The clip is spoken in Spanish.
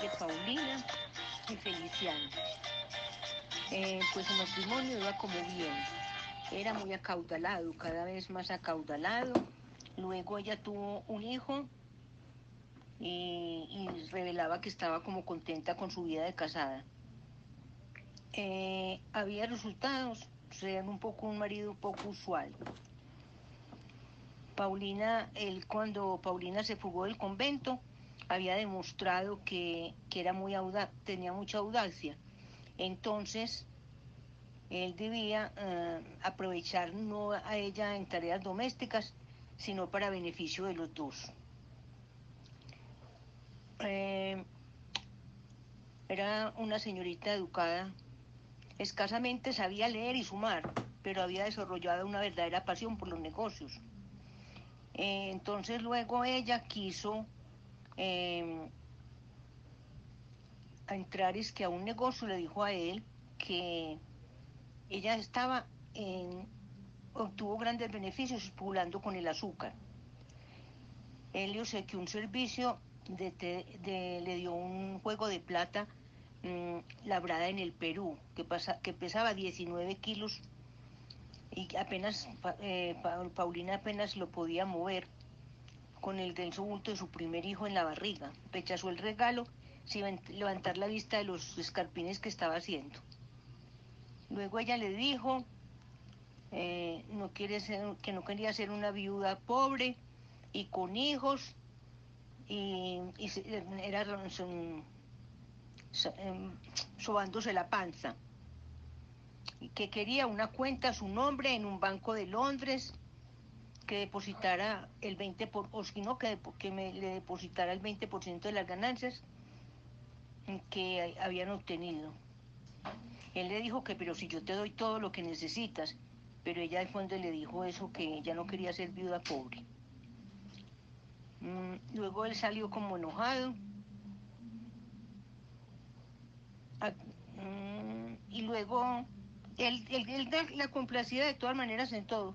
de Paulina y Feliciano. Eh, pues el matrimonio iba como bien, era muy acaudalado, cada vez más acaudalado. Luego ella tuvo un hijo y, revelaba que estaba como contenta con su vida de casada. Eh, había resultados, sean un poco un marido poco usual. Paulina, él cuando Paulina se fugó del convento, había demostrado que, que era muy auda tenía mucha audacia. Entonces, él debía eh, aprovechar no a ella en tareas domésticas, sino para beneficio de los dos. Eh, era una señorita educada, escasamente sabía leer y sumar, pero había desarrollado una verdadera pasión por los negocios. Eh, entonces luego ella quiso eh, entrar es que a un negocio le dijo a él que ella estaba en, obtuvo grandes beneficios espulando con el azúcar. Él que un servicio de, le dio un juego de plata mmm, labrada en el Perú, que pesaba 19 kilos y apenas, eh, Paulina apenas lo podía mover con el denso bulto de su primer hijo en la barriga. Rechazó el regalo sin levantar la vista de los escarpines que estaba haciendo. Luego ella le dijo eh, no quiere ser, que no quería ser una viuda pobre y con hijos y, era son, sobándose la panza que quería una cuenta a su nombre en un banco de Londres que depositara el 20 por, o si no que, que me, le depositara el 20% de las ganancias que habían obtenido. Él le dijo que pero si yo te doy todo lo que necesitas, pero ella de fondo le dijo eso que ella no quería ser viuda pobre. Mm, luego él salió como enojado. Ah, mm, y luego él, él, él, la complacía de todas maneras en todo.